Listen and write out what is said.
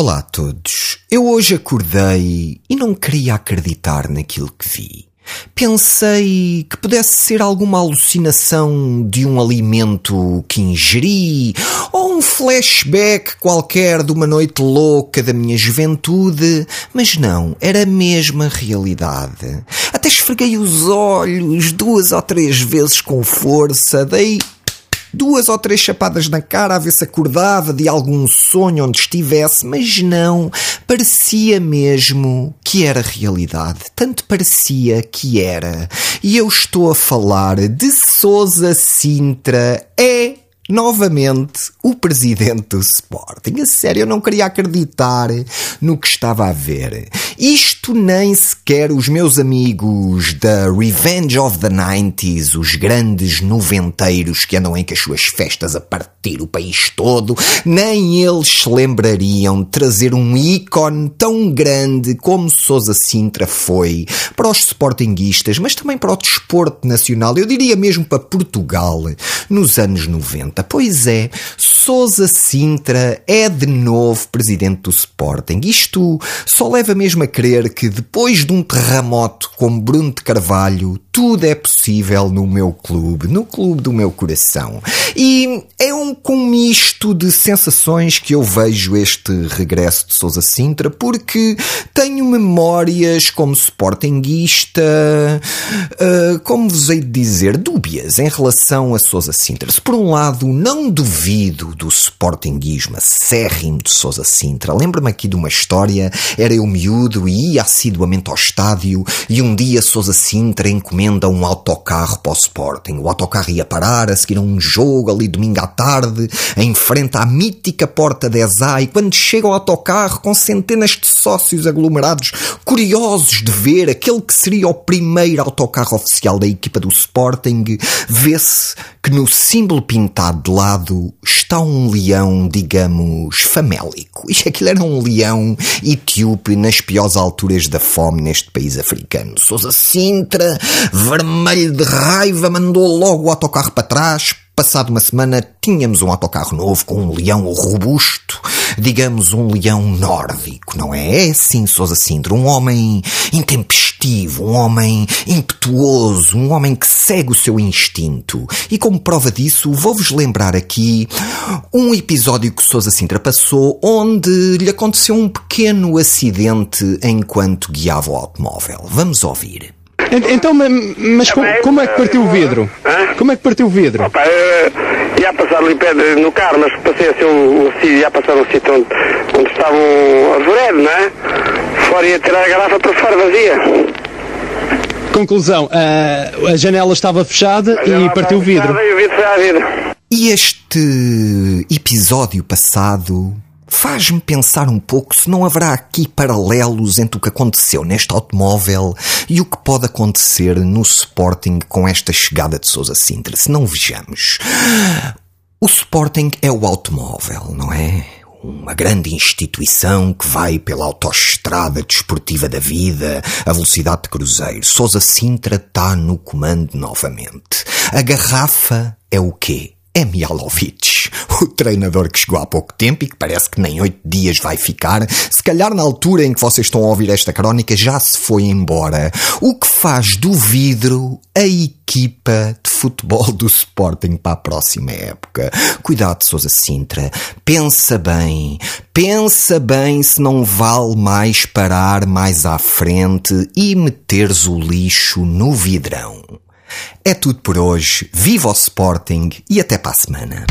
Olá a todos. Eu hoje acordei e não queria acreditar naquilo que vi. Pensei que pudesse ser alguma alucinação de um alimento que ingeri, ou um flashback qualquer de uma noite louca da minha juventude, mas não, era a mesma realidade. Até esfreguei os olhos duas ou três vezes com força, dei duas ou três chapadas na cara a ver se acordava de algum sonho onde estivesse, mas não, parecia mesmo que era realidade. Tanto parecia que era. E eu estou a falar de Sousa Sintra. É novamente o presidente do Sporting. A sério, eu não queria acreditar no que estava a ver. Isto nem sequer os meus amigos da Revenge of the 90s, os grandes noventeiros que andam em com as suas festas a partir o país todo, nem eles se lembrariam de trazer um ícone tão grande como Sousa Sintra foi para os sportinguistas, mas também para o desporto nacional, eu diria mesmo para Portugal, nos anos 90. Pois é, Sousa Sintra é de novo presidente do Sporting. Isto só leva mesmo a crer que depois de um terremoto como Bruno de Carvalho, tudo é possível no meu clube, no clube do meu coração. E é um misto de sensações que eu vejo este regresso de Sousa Sintra, porque tenho memórias como sportinguista, uh, como vos hei de dizer, dúbias em relação a Sousa Sintra. Se por um lado não duvido do sportinguismo acérrimo de Sousa Sintra, lembro-me aqui de uma história, era eu miúdo e ia assiduamente ao estádio e um dia Sousa Sintra encomenda um autocarro para o Sporting. O autocarro ia parar a seguir a um jogo ali domingo à tarde, em frente à mítica porta de Ezá, e quando chega o autocarro com centenas de sócios aglomerados, curiosos de ver aquele que seria o primeiro autocarro oficial da equipa do Sporting, vê-se que no símbolo pintado de lado está um leão, digamos, famélico. E aquilo era um leão etíope nas piores alturas da fome neste país africano. Sousa Sintra vermelho de raiva, mandou logo o autocarro para trás. Passado uma semana, tínhamos um autocarro novo com um leão robusto, digamos um leão nórdico, não é? É sim, Sousa Sintra, um homem intempestivo, um homem impetuoso, um homem que segue o seu instinto. E como prova disso, vou-vos lembrar aqui um episódio que Sousa Sintra passou onde lhe aconteceu um pequeno acidente enquanto guiava o automóvel. Vamos ouvir. Então, mas como, como é que partiu o vidro? Como é que partiu o vidro? Ia passar ali no carro, mas passei assim um, um sítio, ia passar um sítio onde, onde estava um azuredo, não é? Fora ia tirar a garrafa para fora vazia. Conclusão, a, a janela estava fechada a e partiu o vidro. E o vidro foi à vida. E este episódio passado faz-me pensar um pouco se não haverá aqui paralelos entre o que aconteceu neste automóvel e o que pode acontecer no Sporting com esta chegada de Sousa Sintra. Se não vejamos. O Sporting é o automóvel, não é? Uma grande instituição que vai pela autoestrada desportiva da vida, a velocidade de cruzeiro. Sousa Sintra está no comando novamente. A garrafa é o quê? É Mialovic o treinador que chegou há pouco tempo e que parece que nem oito dias vai ficar, se calhar na altura em que vocês estão a ouvir esta crónica já se foi embora. O que faz do vidro a equipa de futebol do Sporting para a próxima época. Cuidado, Sousa Sintra. Pensa bem. Pensa bem se não vale mais parar mais à frente e meteres o lixo no vidrão. É tudo por hoje. Viva o Sporting e até para a semana.